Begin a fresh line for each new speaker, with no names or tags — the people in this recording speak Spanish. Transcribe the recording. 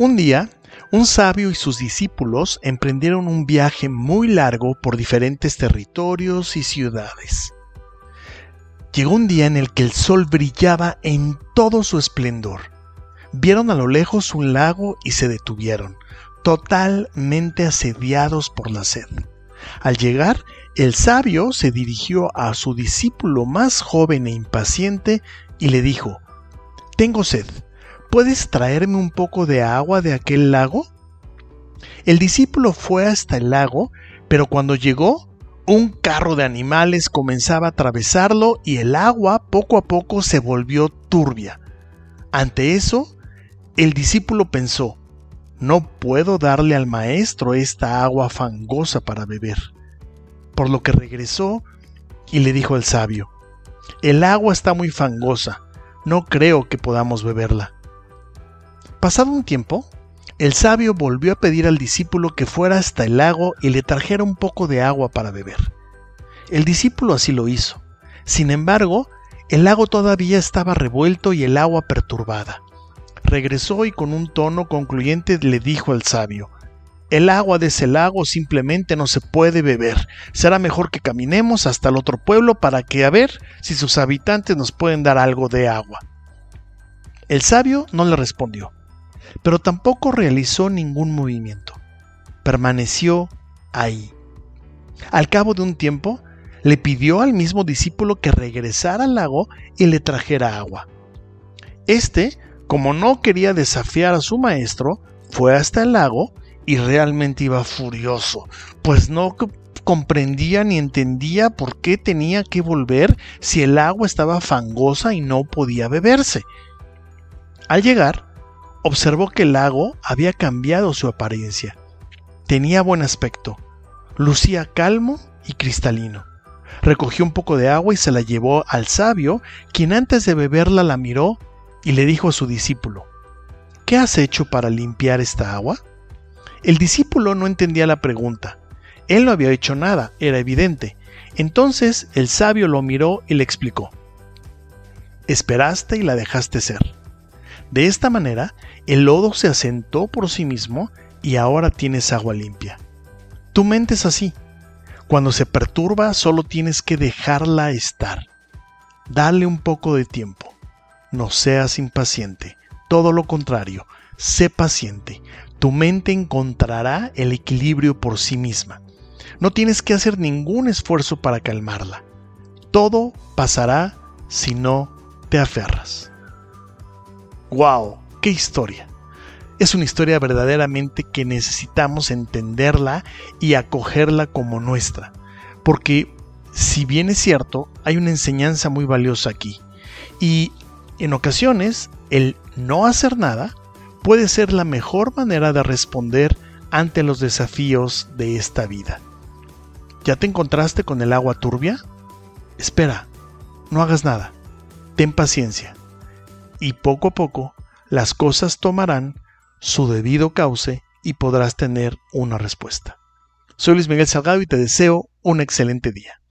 Un día, un sabio y sus discípulos emprendieron un viaje muy largo por diferentes territorios y ciudades. Llegó un día en el que el sol brillaba en todo su esplendor. Vieron a lo lejos un lago y se detuvieron, totalmente asediados por la sed. Al llegar, el sabio se dirigió a su discípulo más joven e impaciente y le dijo, Tengo sed ¿puedes traerme un poco de agua de aquel lago? El discípulo fue hasta el lago, pero cuando llegó, un carro de animales comenzaba a atravesarlo y el agua poco a poco se volvió turbia. Ante eso, el discípulo pensó, no puedo darle al maestro esta agua fangosa para beber. Por lo que regresó y le dijo al sabio, el agua está muy fangosa, no creo que podamos beberla. Pasado un tiempo, el sabio volvió a pedir al discípulo que fuera hasta el lago y le trajera un poco de agua para beber. El discípulo así lo hizo. Sin embargo, el lago todavía estaba revuelto y el agua perturbada. Regresó y con un tono concluyente le dijo al sabio, el agua de ese lago simplemente no se puede beber. Será mejor que caminemos hasta el otro pueblo para que a ver si sus habitantes nos pueden dar algo de agua. El sabio no le respondió pero tampoco realizó ningún movimiento. Permaneció ahí. Al cabo de un tiempo, le pidió al mismo discípulo que regresara al lago y le trajera agua. Este, como no quería desafiar a su maestro, fue hasta el lago y realmente iba furioso, pues no comprendía ni entendía por qué tenía que volver si el agua estaba fangosa y no podía beberse. Al llegar, observó que el lago había cambiado su apariencia. Tenía buen aspecto, lucía calmo y cristalino. Recogió un poco de agua y se la llevó al sabio, quien antes de beberla la miró y le dijo a su discípulo, ¿Qué has hecho para limpiar esta agua? El discípulo no entendía la pregunta. Él no había hecho nada, era evidente. Entonces el sabio lo miró y le explicó. Esperaste y la dejaste ser. De esta manera, el lodo se asentó por sí mismo y ahora tienes agua limpia. Tu mente es así. Cuando se perturba solo tienes que dejarla estar. Dale un poco de tiempo. No seas impaciente. Todo lo contrario, sé paciente. Tu mente encontrará el equilibrio por sí misma. No tienes que hacer ningún esfuerzo para calmarla. Todo pasará si no te aferras. ¡Wow! ¡Qué historia! Es una historia verdaderamente que necesitamos entenderla y acogerla como nuestra. Porque, si bien es cierto, hay una enseñanza muy valiosa aquí. Y en ocasiones, el no hacer nada puede ser la mejor manera de responder ante los desafíos de esta vida. ¿Ya te encontraste con el agua turbia? Espera, no hagas nada. Ten paciencia y poco a poco las cosas tomarán su debido cauce y podrás tener una respuesta. Soy Luis Miguel Salgado y te deseo un excelente día.